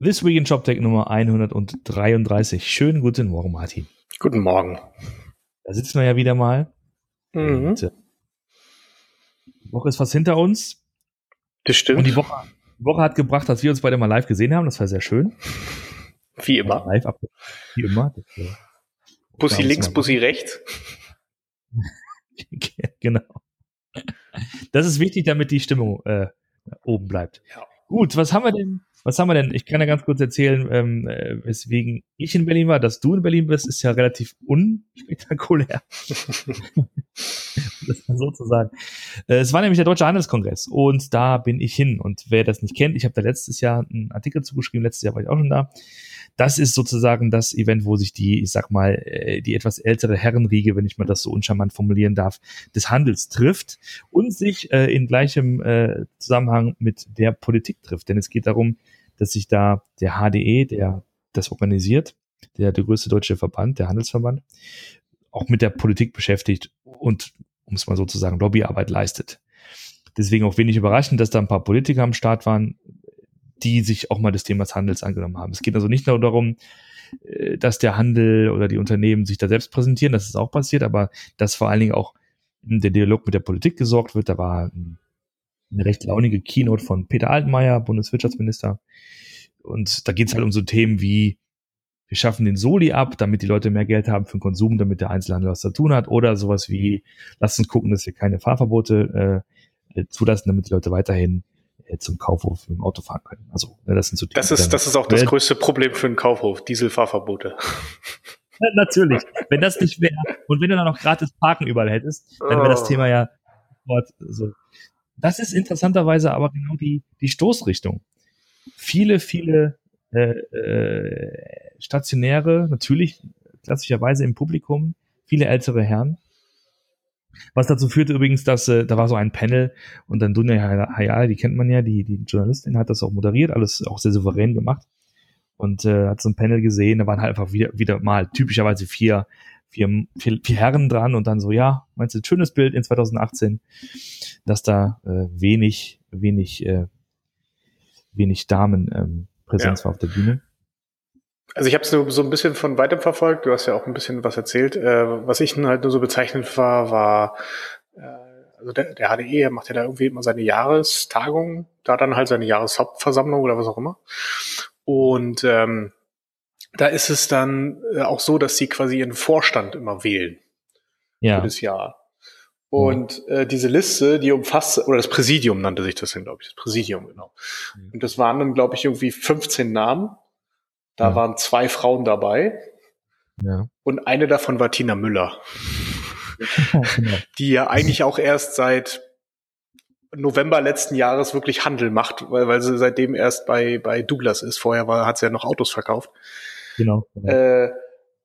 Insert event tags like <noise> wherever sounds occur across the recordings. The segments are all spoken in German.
This Week in ShopTech Nummer 133. Schönen guten Morgen, Martin. Guten Morgen. Da sitzen wir ja wieder mal. Mhm. Und, äh, die Woche ist fast hinter uns. Das stimmt. Und die Woche, die Woche hat gebracht, dass wir uns beide mal live gesehen haben. Das war sehr schön. Wie immer. Live ab, wie immer. Äh, Bussi links, Bussi rechts. <laughs> genau. Das ist wichtig, damit die Stimmung äh, oben bleibt. Ja. Gut, was haben wir denn? Was haben wir denn? Ich kann ja ganz kurz erzählen, ähm, äh, weswegen ich in Berlin war. Dass du in Berlin bist, ist ja relativ unspektakulär. <laughs> das mal so zu sagen. Äh, es war nämlich der Deutsche Handelskongress und da bin ich hin. Und wer das nicht kennt, ich habe da letztes Jahr einen Artikel zugeschrieben, letztes Jahr war ich auch schon da. Das ist sozusagen das Event, wo sich die, ich sag mal, äh, die etwas ältere Herrenriege, wenn ich mal das so uncharmant formulieren darf, des Handels trifft und sich äh, in gleichem äh, Zusammenhang mit der Politik trifft. Denn es geht darum, dass sich da der HDE, der das organisiert, der, der größte deutsche Verband, der Handelsverband, auch mit der Politik beschäftigt und, um es mal so zu sagen, Lobbyarbeit leistet. Deswegen auch wenig überraschend, dass da ein paar Politiker am Start waren, die sich auch mal des Themas Handels angenommen haben. Es geht also nicht nur darum, äh, dass der Handel oder die Unternehmen sich da selbst präsentieren, das ist auch passiert, aber dass vor allen Dingen auch der Dialog mit der Politik gesorgt wird. Da war ein- eine recht launige Keynote von Peter Altmaier, Bundeswirtschaftsminister. Und da geht es halt um so Themen wie, wir schaffen den Soli ab, damit die Leute mehr Geld haben für den Konsum, damit der Einzelhandel was zu tun hat. Oder sowas wie, lasst uns gucken, dass wir keine Fahrverbote äh, zulassen, damit die Leute weiterhin zum Kaufhof im Auto fahren können. Also, ne, das sind so Das ist, das ist auch das größte Problem für einen Kaufhof, Dieselfahrverbote. <laughs> Ja, Natürlich. Wenn das nicht wäre und wenn du dann noch gratis Parken überall hättest, dann wäre das Oh. Thema ja sofort so. Das ist interessanterweise aber genau die, die Stoßrichtung. Viele, viele äh, äh, Stationäre, natürlich klassischerweise im Publikum, viele ältere Herren. Was dazu führte übrigens, dass äh, da war so ein Panel und dann Dunja Hayal, die kennt man ja, die, die Journalistin hat das auch moderiert, alles auch sehr souverän gemacht und äh, hat so ein Panel gesehen, da waren halt einfach wieder, wieder mal typischerweise vier, vier, vier, vier Herren dran und dann so, ja, meinst du, ein schönes Bild in 2018, dass da äh, wenig, wenig, äh, wenig Damen ähm, Präsenz Ja. war auf der Bühne. Also ich habe es nur so ein bisschen von weitem verfolgt. Du hast ja auch ein bisschen was erzählt. Äh, was ich halt nur so bezeichnend war, war, äh, also der, der HDE macht ja da irgendwie immer seine Jahrestagung, da dann halt seine Jahreshauptversammlung oder was auch immer. Und ähm, da ist es dann äh, auch so, dass sie quasi ihren Vorstand immer wählen Ja, für das Jahr. Und äh, diese Liste, die umfasst, oder das Präsidium nannte sich das dann, glaube ich, das Präsidium, genau. Mhm. Und das waren dann, glaube ich, irgendwie 15 Namen. Da Ja. waren zwei Frauen dabei ja. und eine davon war Tina Müller, <laughs> genau. die ja eigentlich auch erst seit November letzten Jahres wirklich Handel macht, weil, weil sie seitdem erst bei, bei Douglas ist. Vorher war, hat sie ja noch Autos verkauft. genau. genau. Äh,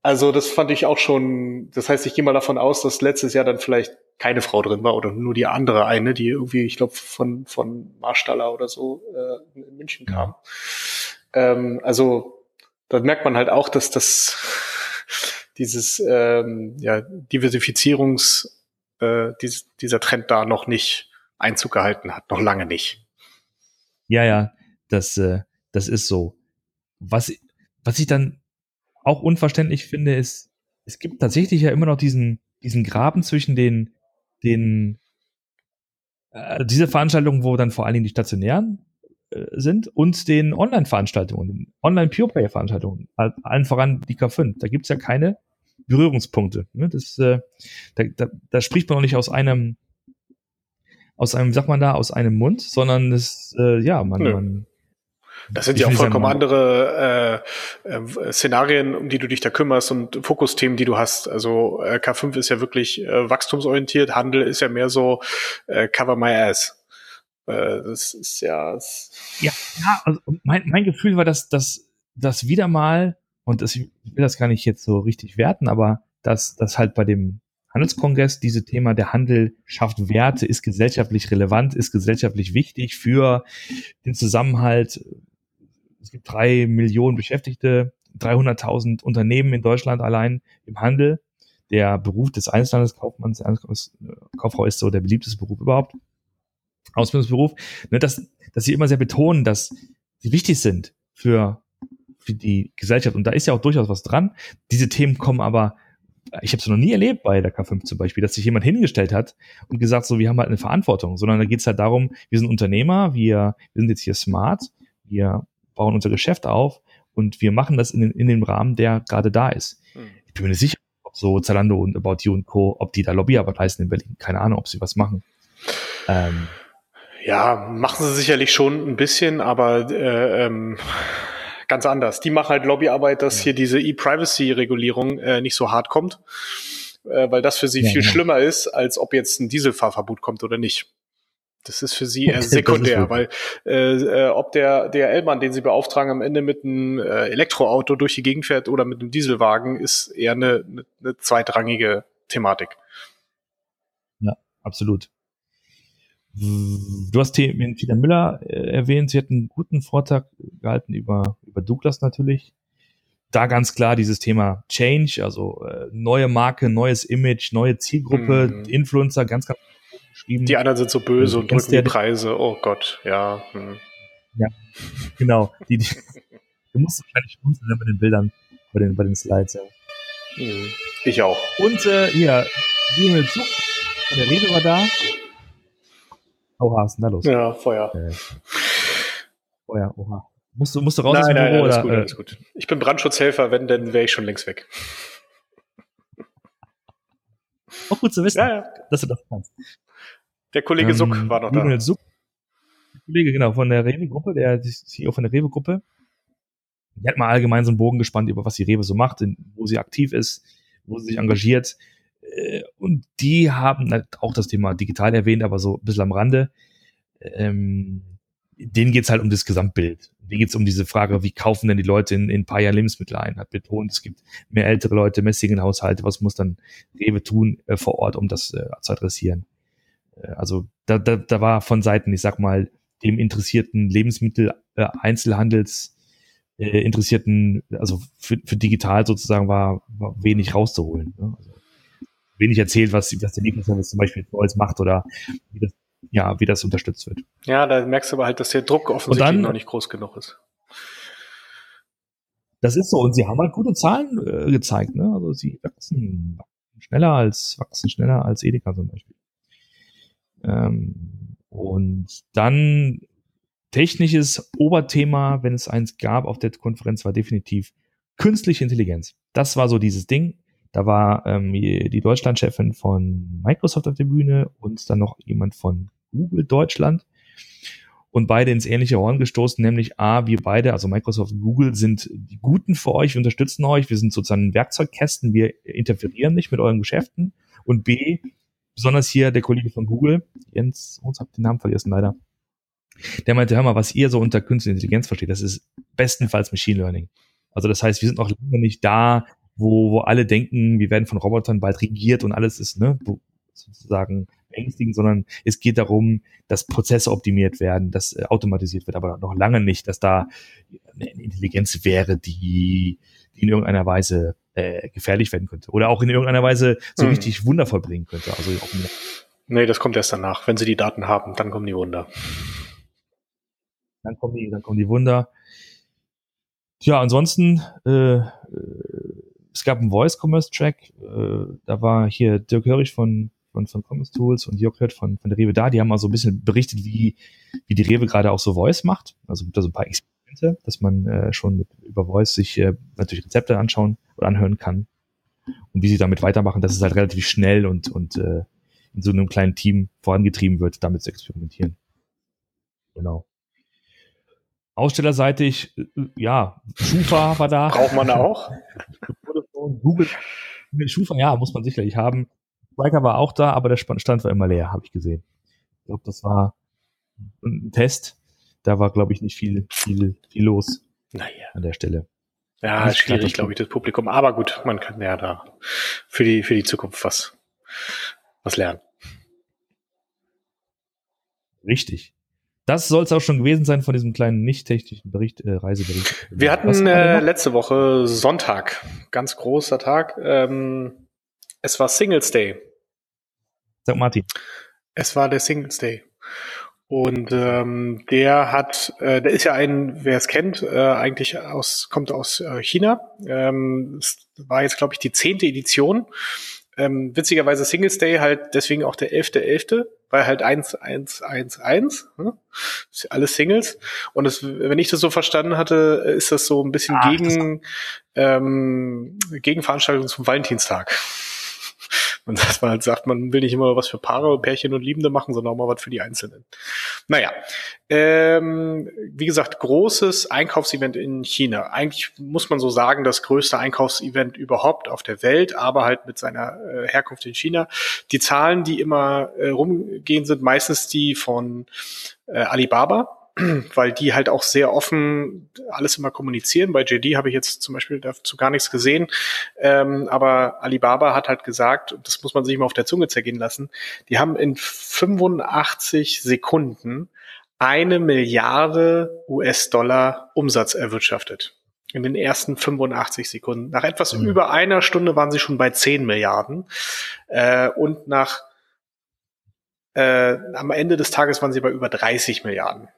also das fand ich auch schon, das heißt, ich gehe mal davon aus, dass letztes Jahr dann vielleicht keine Frau drin war oder nur die andere eine, die irgendwie, ich glaube, von, von Marstaller oder so äh, in München kam. Ähm, also da merkt man halt auch, dass das dieses ähm, ja, Diversifizierungs, äh, dies, dieser Trend da noch nicht Einzug gehalten hat, noch lange nicht. Ja, ja, das, äh, das ist so. Was, was ich dann auch unverständlich finde, ist, es gibt tatsächlich ja immer noch diesen, diesen Graben zwischen den, den, äh, diese Veranstaltungen, wo dann vor allen Dingen die stationären sind und den Online-Veranstaltungen, den Online-Pure-Player-Veranstaltungen, al- allen voran die K5. Da gibt's ja keine Berührungspunkte. Ne? Das, äh, da, da, da spricht man auch nicht aus einem, aus einem, sagt man da, aus einem Mund, sondern es, äh, ja, man, Nö. man Das sind Ich ja auch vollkommen sagen, andere äh, äh, Szenarien, um die du dich da kümmerst und Fokusthemen, die du hast. Also äh, K5 ist ja wirklich äh, wachstumsorientiert, Handel ist ja mehr so äh, Cover My Ass. Äh, das ist ja Ja, ja also mein, mein Gefühl war, dass dass das wieder mal, und das, ich will das gar nicht jetzt so richtig werten, aber dass, dass halt bei dem Handelskongress diese Thema der Handel schafft Werte, ist gesellschaftlich relevant, ist gesellschaftlich wichtig für den Zusammenhalt. Es gibt drei Millionen Beschäftigte, 300.000 Unternehmen in Deutschland allein im Handel. Der Beruf des Einzelhandelskaufmanns, der Kauffrau ist so der beliebteste Beruf überhaupt. Ausbildungsberuf, ne, dass, dass sie immer sehr betonen, dass sie wichtig sind für für die Gesellschaft. Und da ist ja auch durchaus was dran. Diese Themen kommen aber, ich habe es noch nie erlebt bei der K5 zum Beispiel, dass sich jemand hingestellt hat und gesagt, so, wir haben halt eine Verantwortung, sondern da geht es halt darum, wir sind Unternehmer, wir, wir sind jetzt hier smart, wir bauen unser Geschäft auf und wir machen das in, in dem Rahmen, der gerade da ist. Hm. Ich bin mir nicht sicher, ob so Zalando und About You und Co., ob die da Lobbyarbeit leisten in Berlin. Keine Ahnung, ob sie was machen. Ähm, ja, machen sie sicherlich schon ein bisschen, aber äh, ähm, ganz anders. Die machen halt Lobbyarbeit, dass ja. hier diese E-Privacy-Regulierung äh, nicht so hart kommt, äh, weil das für sie ja, viel genau. schlimmer ist, als ob jetzt ein Dieselfahrverbot kommt oder nicht. Das ist für sie <laughs> eher sekundär, weil äh, äh, ob der der Elmann, den sie beauftragen, am Ende mit einem äh, Elektroauto durch die Gegend fährt oder mit einem Dieselwagen, ist eher eine, eine zweitrangige Thematik. Ja, absolut. Du hast Tina Müller äh, erwähnt, sie hat einen guten Vortrag gehalten über, über Douglas natürlich. Da ganz klar dieses Thema Change, also äh, neue Marke, neues Image, neue Zielgruppe, mhm. Influencer, ganz, ganz geschrieben. Die anderen sind so böse und drücken die Preise. Oh Gott, ja. Hm. Ja, <laughs> genau. Die, die, du musst wahrscheinlich schmunzeln bei den Bildern, bei den, bei den Slides, ja. Mhm. Ich auch. Und äh, ja, Lionel Zug von der Rede war da. Oha, ist denn da los? Ja, Feuer. Äh, Feuer, oha. Musst du, musst du raus nein, aus dem nein, Büro? Nein, alles oder, gut, alles gut. Ich bin Brandschutzhelfer, wenn, dann wäre ich schon längst weg. Auch gut zu wissen, ja, ja. dass du das kannst. Der Kollege ähm, Suck war noch da. Suck, der Kollege, genau, von der Rewe-Gruppe, der CEO von der Rewe-Gruppe. Die hat mal allgemein so einen Bogen gespannt, über was die Rewe so macht, wo sie aktiv ist, wo sie sich engagiert. Äh, und die haben halt auch das Thema digital erwähnt, aber so ein bisschen am Rande. Ähm, denen geht's halt um das Gesamtbild. Denen geht's um diese Frage, wie kaufen denn die Leute in, in ein paar Jahren Lebensmittel ein? Hat betont, es gibt mehr ältere Leute, mehr Single-Haushalte. Was muss dann Rewe tun äh, vor Ort, um das äh, zu adressieren? Äh, also da, da, da war von Seiten, ich sag mal, dem interessierten Lebensmittel-Einzelhandels äh, interessierten, also für, für digital sozusagen war, war wenig rauszuholen. Ne? Also wenig erzählt, was, was der Lieferservice zum Beispiel Neues macht oder wie das, ja, wie das unterstützt wird. Ja, da merkst du aber halt, dass der Druck offensichtlich dann, noch nicht groß genug ist. Das ist so. Und sie haben halt gute Zahlen äh, gezeigt. Ne? Also sie wachsen schneller als, wachsen schneller als Edeka zum Beispiel. Ähm, und dann technisches Oberthema, wenn es eins gab auf der Konferenz, war definitiv künstliche Intelligenz. Das war so dieses Ding. Da war ähm, die Deutschlandchefin von Microsoft auf der Bühne und dann noch jemand von Google Deutschland. Und beide ins ähnliche Horn gestoßen, nämlich A, wir beide, also Microsoft und Google, sind die Guten für euch, wir unterstützen euch, wir sind sozusagen Werkzeugkästen, wir interferieren nicht mit euren Geschäften. Und B, besonders hier der Kollege von Google, Jens, uns habt den Namen vergessen leider, der meinte, hör mal, was ihr so unter künstliche Intelligenz versteht, das ist bestenfalls Machine Learning. Also das heißt, wir sind noch lange nicht da, wo, wo alle denken, wir werden von Robotern bald regiert und alles ist, ne, sozusagen beängstigend, sondern es geht darum, dass Prozesse optimiert werden, dass äh, automatisiert wird, aber noch lange nicht, dass da eine Intelligenz wäre, die, die in irgendeiner Weise äh, gefährlich werden könnte oder auch in irgendeiner Weise so hm. richtig Wunder vollbringen könnte. Also auch nee, das kommt erst danach. Wenn sie die Daten haben, dann kommen die Wunder. Dann kommen die, dann kommen die Wunder. Ja, ansonsten, äh, äh es gab einen Voice-Commerce-Track, äh, da war hier Dirk Hörig von, von, von Commerce Tools und Jörg Hört von, von der Rewe da, die haben mal so ein bisschen berichtet, wie, wie die Rewe gerade auch so Voice macht. Also gibt da so ein paar Experimente, dass man äh, schon mit, über Voice sich äh, natürlich Rezepte anschauen oder anhören kann und wie sie damit weitermachen, dass es halt relativ schnell und, und äh, in so einem kleinen Team vorangetrieben wird, damit zu experimentieren. Genau. Ausstellerseitig, äh, ja, Schufa war da. Braucht man da auch? <laughs> Google, Schufa, ja, muss man sicherlich haben. Spiker war auch da, aber der Stand war immer leer, habe ich gesehen. Ich glaube, das war ein Test. Da war, glaube ich, nicht viel, viel, viel los naja. an der Stelle. Ja, ist schwierig, glaube ich, das Publikum. Aber gut, man kann ja da für die, für die Zukunft was, was lernen. Richtig. Das soll es auch schon gewesen sein von diesem kleinen nicht-technischen Bericht, äh, Reisebericht. Wir hatten äh, letzte Woche Sonntag, ganz großer Tag. Ähm, es war Singles Day. Sag Martin. Es war der Singles Day. Und ähm, der hat, äh, der ist ja ein, wer es kennt, äh, eigentlich aus, kommt aus äh, China. Ähm, es war jetzt, glaube ich, die zehnte Edition. Ähm, witzigerweise Singles Day halt deswegen auch der 11.11., .11., weil halt 1, 1, 1, 1, ne? alles Singles. Und das, wenn ich das so verstanden hatte, ist das so ein bisschen Ach, gegen, ähm, Gegenveranstaltung zum Valentinstag. Und dass man halt sagt, man will nicht immer was für Paare, Pärchen und Liebende machen, sondern auch mal was für die Einzelnen. Naja, ähm, wie gesagt, großes Einkaufsevent in China. Eigentlich muss man so sagen, das größte Einkaufsevent überhaupt auf der Welt, aber halt mit seiner äh, Herkunft in China. Die Zahlen, die immer äh, rumgehen, sind meistens die von äh, Alibaba weil die halt auch sehr offen alles immer kommunizieren. Bei JD habe ich jetzt zum Beispiel dazu gar nichts gesehen. Ähm, aber Alibaba hat halt gesagt, das muss man sich mal auf der Zunge zergehen lassen, die haben in 85 Sekunden eine Milliarde US-Dollar Umsatz erwirtschaftet. In den ersten 85 Sekunden. Nach etwas mhm. über einer Stunde waren sie schon bei 10 Milliarden. Äh, und nach äh, am Ende des Tages waren sie bei über 30 Milliarden.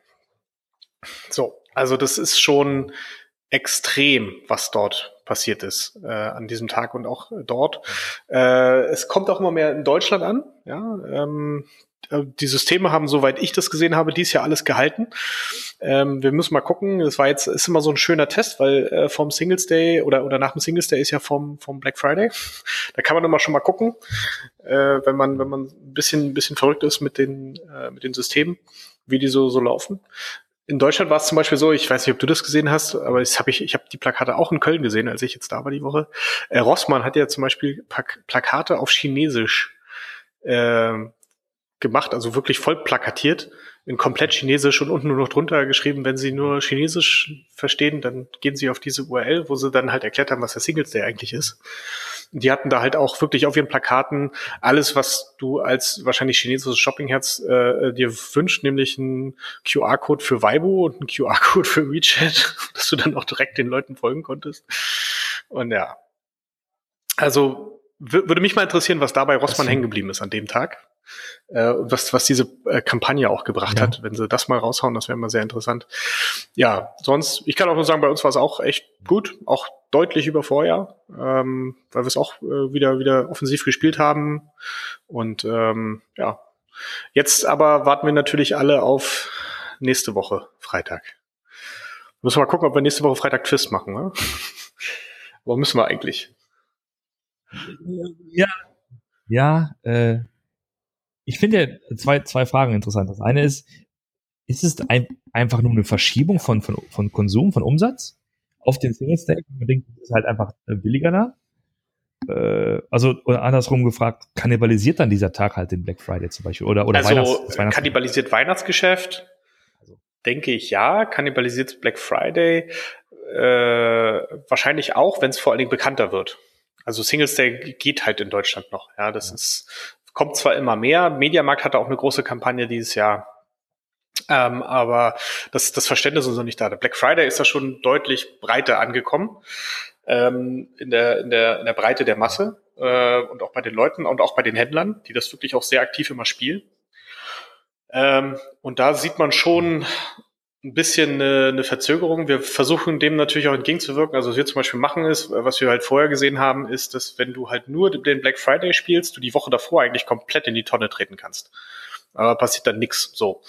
So, also das ist schon extrem, was dort passiert ist äh, an diesem Tag und auch dort. Äh, es kommt auch immer mehr in Deutschland an. Ja, ähm, äh, die Systeme haben, soweit ich das gesehen habe, dies Jahr alles gehalten. Ähm, wir müssen mal gucken. Das war jetzt ist immer so ein schöner Test, weil äh, vom Singles Day oder oder nach dem Singles Day ist ja vom vom Black Friday. Da kann man immer schon mal gucken, äh, wenn man wenn man ein bisschen ein bisschen verrückt ist mit den äh, mit den Systemen, wie die so so laufen in Deutschland war es zum Beispiel so, ich weiß nicht, ob du das gesehen hast, aber das hab ich, ich habe die Plakate auch in Köln gesehen, als ich jetzt da war die Woche. Äh, Rossmann hat ja zum Beispiel Plakate auf Chinesisch äh, gemacht, also wirklich voll plakatiert, in komplett Chinesisch und unten nur noch drunter geschrieben, wenn Sie nur Chinesisch verstehen, dann gehen Sie auf diese URL, wo Sie dann halt erklärt haben, was der Singles Day eigentlich ist die hatten da halt auch wirklich auf ihren Plakaten alles, was du als wahrscheinlich chinesisches Shoppingherz äh, dir wünscht, nämlich ein QR-Code für Weibo und ein QR-Code für WeChat, <laughs> dass du dann auch direkt den Leuten folgen konntest. Und ja. Also würde mich mal interessieren, was da bei Rossmann hängen geblieben ist an dem Tag. Äh, was, was diese äh, Kampagne auch gebracht ja. hat. Wenn sie das mal raushauen, das wäre mal sehr interessant. Ja, sonst, ich kann auch nur sagen, bei uns war es auch echt gut, auch deutlich über Vorjahr, ähm, weil wir es auch äh, wieder, wieder offensiv gespielt haben. Und ähm, ja, jetzt aber warten wir natürlich alle auf nächste Woche Freitag. Müssen wir mal gucken, ob wir nächste Woche Freitag Twist machen. Ne? <laughs> Wo müssen wir eigentlich? Ja, ja, äh, ich finde zwei, zwei Fragen interessant. Das eine ist, ist es ein, einfach nur eine Verschiebung von, von, von Konsum, von Umsatz auf den Single Stack? Man denkt, es ist halt einfach äh, billiger da. Äh, also oder andersrum gefragt, kannibalisiert dann dieser Tag halt den Black Friday zum Beispiel? Oder, oder also Weihnachts, Weihnachts kannibalisiert Weihnachtsgeschäft? Also. Denke ich ja. Kannibalisiert Black Friday? Äh, wahrscheinlich auch, wenn es vor allen Dingen bekannter wird. Also Singles Day geht halt in Deutschland noch. Ja, das ja. ist kommt zwar immer mehr. Mediamarkt hatte auch eine große Kampagne dieses Jahr. Ähm, aber das, das Verständnis ist noch nicht da. Der Black Friday ist da schon deutlich breiter angekommen ähm, in, der, in, der, in der Breite der Masse äh, und auch bei den Leuten und auch bei den Händlern, die das wirklich auch sehr aktiv immer spielen. Ähm, und da sieht man schon ein bisschen eine, eine Verzögerung. Wir versuchen dem natürlich auch entgegenzuwirken. Also was wir zum Beispiel machen ist, was wir halt vorher gesehen haben, ist, dass wenn du halt nur den Black Friday spielst, du die Woche davor eigentlich komplett in die Tonne treten kannst. Aber passiert dann nichts. So.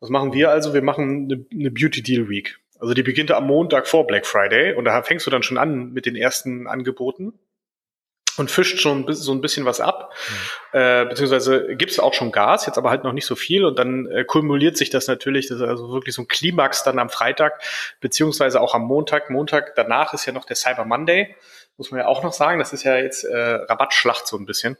Was machen wir also? Wir machen eine, eine Beauty Deal Week. Also die beginnt am Montag vor Black Friday und da fängst du dann schon an mit den ersten Angeboten und fischt schon so ein bisschen was ab, mhm. äh, beziehungsweise gibt es auch schon Gas, jetzt aber halt noch nicht so viel und dann äh, kumuliert sich das natürlich, das ist also wirklich so ein Klimax dann am Freitag, beziehungsweise auch am Montag. Montag danach ist ja noch der Cyber Monday, muss man ja auch noch sagen, das ist ja jetzt äh, Rabattschlacht so ein bisschen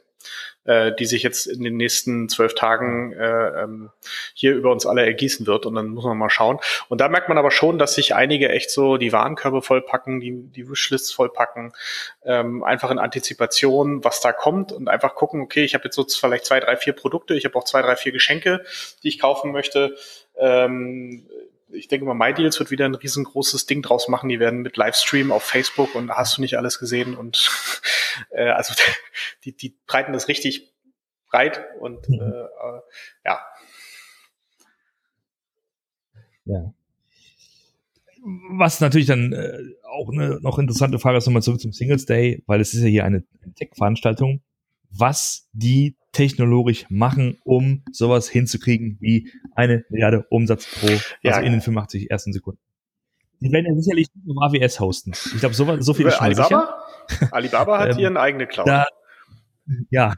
äh, die sich jetzt in den nächsten zwölf Tagen äh, ähm, hier über uns alle ergießen wird. Und dann muss man mal schauen. Und da merkt man aber schon, dass sich einige echt so die Warenkörbe vollpacken, die, die Wishlists vollpacken, ähm, einfach in Antizipation, was da kommt und einfach gucken, okay, ich habe jetzt so vielleicht zwei, drei, vier Produkte, ich habe auch zwei, drei, vier Geschenke, die ich kaufen möchte. Ähm, ich denke mal, MyDeals wird wieder ein riesengroßes Ding draus machen. Die werden mit Livestream auf Facebook und hast du nicht alles gesehen und <laughs> äh, also <laughs> die, die breiten das richtig breit und mhm. äh, ja. Ja. Was natürlich dann äh, auch eine noch interessante Frage ist, nochmal zurück zum Singles Day, weil es ist ja hier eine Tech-Veranstaltung, was die technologisch machen, um sowas hinzukriegen wie eine Milliarde Umsatz pro, Ja. also in den 85 ersten Sekunden. Die werden ja sicherlich nicht nur AWS hosten. Ich glaube, so, so viel ist schon sicher. Alibaba? <laughs> Alibaba hat Ähm, ihren eigene Cloud. Da, ja.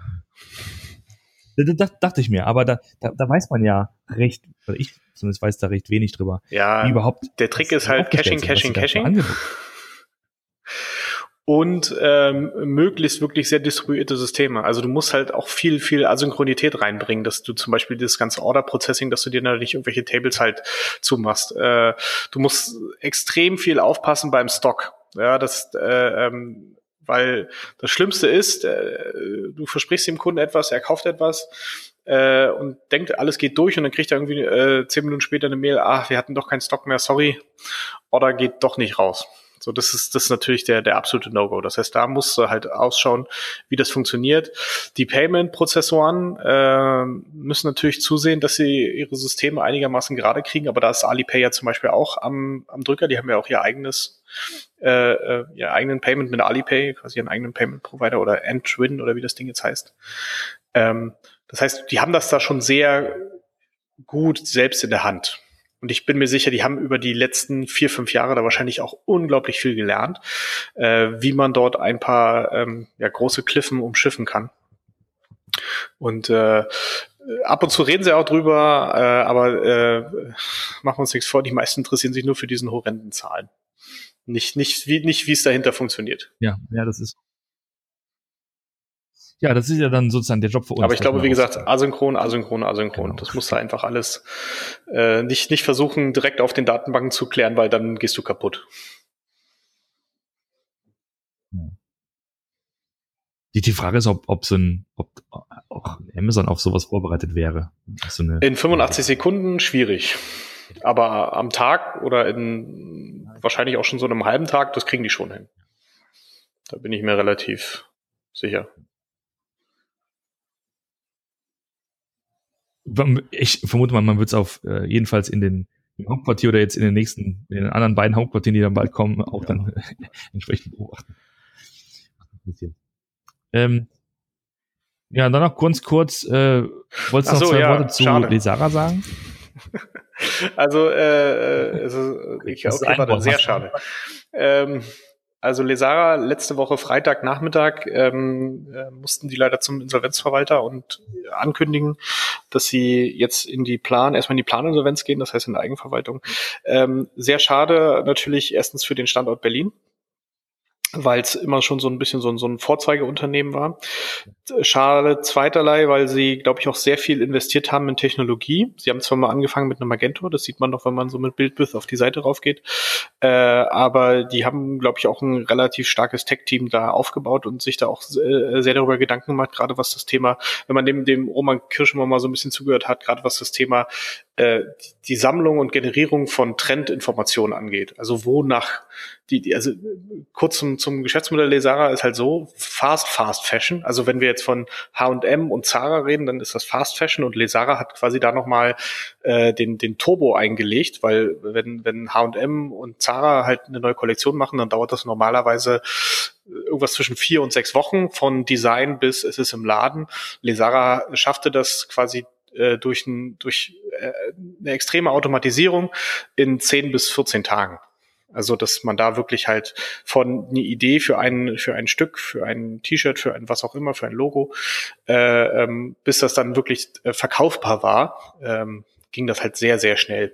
Da, da, dachte ich mir, aber da, da, da weiß man ja recht, oder ich zumindest weiß da recht wenig drüber. ja, wie überhaupt der Trick das ist halt Caching, Caching, Caching. Und ähm, möglichst wirklich sehr distribuierte Systeme. Also du musst halt auch viel, viel Asynchronität reinbringen, dass du zum Beispiel das ganze Order-Processing, dass du dir da nicht irgendwelche Tables halt zumachst. Äh, du musst extrem viel aufpassen beim Stock. Ja, das, äh, ähm, weil das Schlimmste ist, äh, du versprichst dem Kunden etwas, er kauft etwas äh, und denkt, alles geht durch und dann kriegt er irgendwie äh, zehn Minuten später eine Mail, ah, wir hatten doch keinen Stock mehr, sorry, Order geht doch nicht raus. So, das ist, das ist natürlich der, der absolute No-Go. Das heißt, da musst du halt ausschauen, wie das funktioniert. Die Payment-Prozessoren äh, müssen natürlich zusehen, dass sie ihre Systeme einigermaßen gerade kriegen, aber da ist Alipay ja zum Beispiel auch am, am Drücker. Die haben ja auch ihr eigenes, äh, äh, ihr eigenen Payment mit Alipay, quasi ihren eigenen Payment-Provider oder Entwin oder wie das Ding jetzt heißt. Ähm, das heißt, die haben das da schon sehr gut selbst in der Hand. Und ich bin mir sicher, die haben über die letzten vier, fünf Jahre da wahrscheinlich auch unglaublich viel gelernt, äh, wie man dort ein paar ähm, ja, große Kliffen umschiffen kann. Und äh, ab und zu reden sie auch drüber, äh, aber äh, machen wir uns nichts vor, die meisten interessieren sich nur für diesen horrenden Zahlen. Nicht, nicht, wie, nicht, wie es dahinter funktioniert. Ja, ja, das ist. Ja, das ist ja dann sozusagen der Job für uns. Aber ich dass glaube, wir wie gesagt, asynchron, asynchron, asynchron. Genau. Das musst du einfach alles äh, nicht, nicht versuchen, direkt auf den Datenbanken zu klären, weil dann gehst du kaputt. Die, die Frage ist, ob, ob so ein, ob auch Amazon auf sowas vorbereitet wäre. So In 85 Sekunden schwierig. Aber am Tag oder in wahrscheinlich auch schon so einem halben Tag, das kriegen die schon hin. Da bin ich mir relativ sicher. Ich vermute mal, man wird es auf äh, jedenfalls in den im Hauptquartier oder jetzt in den nächsten, in den anderen beiden Hauptquartieren, die dann bald kommen, auch dann <laughs> entsprechend beobachten. Ähm, ja, dann noch ganz kurz, äh, wolltest du noch so, zwei ja, Worte zu schade. Lesara sagen? <laughs> Also, äh, ich, Das ist okay, ein warte, sehr schade. Ähm, also Lesara letzte Woche Freitagnachmittag ähm, äh, mussten die leider zum Insolvenzverwalter und ankündigen, dass sie jetzt in die Plan, erstmal in die Planinsolvenz gehen, das heißt in der Eigenverwaltung. Ähm, sehr schade natürlich erstens für den Standort Berlin, weil es immer schon so ein bisschen so ein, so ein Vorzeigeunternehmen war. Schade zweiterlei, weil sie, glaube ich, auch sehr viel investiert haben in Technologie. Sie haben zwar mal angefangen mit einem Magento, das sieht man doch, wenn man so mit Bildbith auf die Seite raufgeht, äh, aber die haben, glaube ich, auch ein relativ starkes Tech-Team da aufgebaut und sich da auch äh, sehr darüber Gedanken gemacht, gerade was das Thema, wenn man dem, dem Roman Kirschmann mal so ein bisschen zugehört hat, gerade was das Thema die Sammlung und Generierung von Trendinformationen angeht. Also wonach die, die also kurz zum, zum Geschäftsmodell Lesara ist halt so, Fast Fast Fashion. Also wenn wir jetzt von H&M und Zara reden, dann ist das Fast Fashion und Lesara hat quasi da nochmal äh, den, den Turbo eingelegt, weil wenn, wenn H&M und Zara halt eine neue Kollektion machen, dann dauert das normalerweise irgendwas zwischen vier und sechs Wochen von Design bis es ist im Laden. Lesara schaffte das quasi äh, durch, ein, durch äh, eine extreme Automatisierung in 10 bis 14 Tagen. Also, dass man da wirklich halt von eine Idee für ein, für ein Stück, für ein T-Shirt, für ein was auch immer, für ein Logo, äh, ähm, bis das dann wirklich äh, verkaufbar war, ähm, ging das halt sehr, sehr schnell.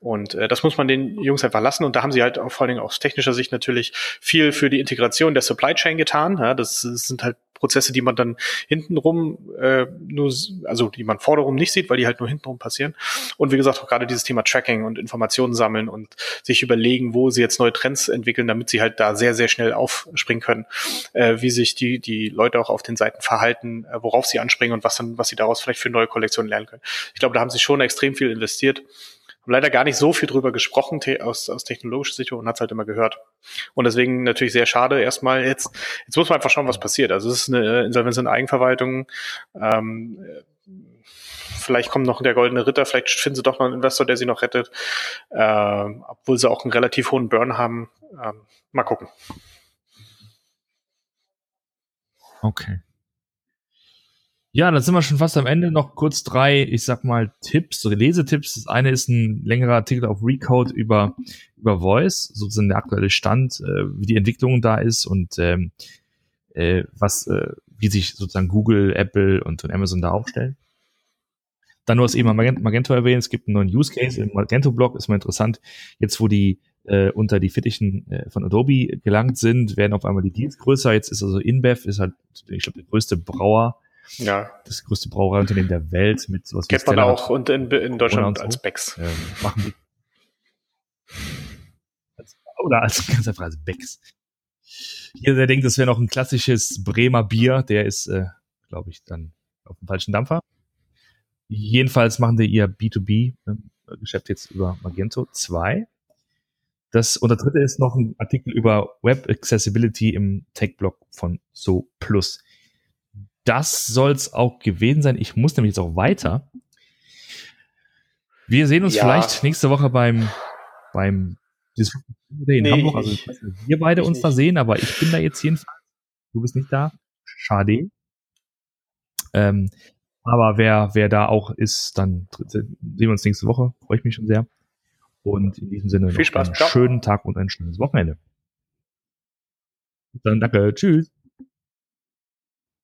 Und äh, das muss man den Jungs einfach lassen. Und da haben sie halt auch vor allen Dingen aus technischer Sicht natürlich viel für die Integration der Supply Chain getan. Ja, das, das sind halt Prozesse, die man dann hintenrum äh, nur, also die man vorderum nicht sieht, weil die halt nur hintenrum passieren. Und wie gesagt, auch gerade dieses Thema Tracking und Informationen sammeln und sich überlegen, wo sie jetzt neue Trends entwickeln, damit sie halt da sehr, sehr schnell aufspringen können, äh, wie sich die, die Leute auch auf den Seiten verhalten, äh, worauf sie anspringen und was dann, was sie daraus vielleicht für neue Kollektionen lernen können. Ich glaube, da haben sie schon extrem viel investiert. Haben leider gar nicht so viel drüber gesprochen te aus, aus technologischer Sicht und hat es halt immer gehört. Und deswegen natürlich sehr schade erstmal. Jetzt, jetzt muss man einfach schauen, was passiert. Also es ist eine Insolvenz in Eigenverwaltung. Ähm, vielleicht kommt noch der goldene Ritter, vielleicht finden sie doch noch einen Investor, der sie noch rettet, äh, obwohl sie auch einen relativ hohen Burn haben. Ähm, mal gucken. Okay. Ja, dann sind wir schon fast am Ende. Noch kurz drei, ich sag mal, Tipps, Lesetipps. Das eine ist ein längerer Artikel auf Recode über, über Voice, sozusagen der aktuelle Stand, äh, wie die Entwicklung da ist und ähm, äh, was, äh, wie sich sozusagen Google, Apple und, und Amazon da aufstellen. Dann, du hast eben Magento erwähnt, es gibt einen neuen Use Case im Magento-Blog, ist mal interessant. Jetzt, wo die äh, unter die Fittichen äh, von Adobe gelangt sind, werden auf einmal die Deals größer. Jetzt ist also InBev, ist halt, ich glaube, der größte Brauer ja. Das größte Brauereiunternehmen der Welt mit sowas Kennt man auch und in, in Deutschland so. als Becks. Ähm, machen die. Oder als <laughs> ganz einfach als Becks. Hier, der denkt, das wäre noch ein klassisches Bremer Bier, der ist, äh, glaube ich, dann auf dem falschen Dampfer. Jedenfalls machen die ihr B2B-Geschäft jetzt über Magento 2. Das, und der dritte ist noch ein Artikel über Web Accessibility im Tech-Blog von So Plus das soll es auch gewesen sein. Ich muss nämlich jetzt auch weiter. Wir sehen uns ja. vielleicht nächste Woche beim, beim in nee, Hamburg. Also ich, wir beide uns nicht. da sehen, aber ich bin da jetzt jedenfalls. Du bist nicht da. Schade. Ähm, aber wer, wer da auch ist, dann sehen wir uns nächste Woche. Freue ich mich schon sehr. Und in diesem Sinne Viel Spaß. einen schönen Tag und ein schönes Wochenende. Dann danke. Tschüss.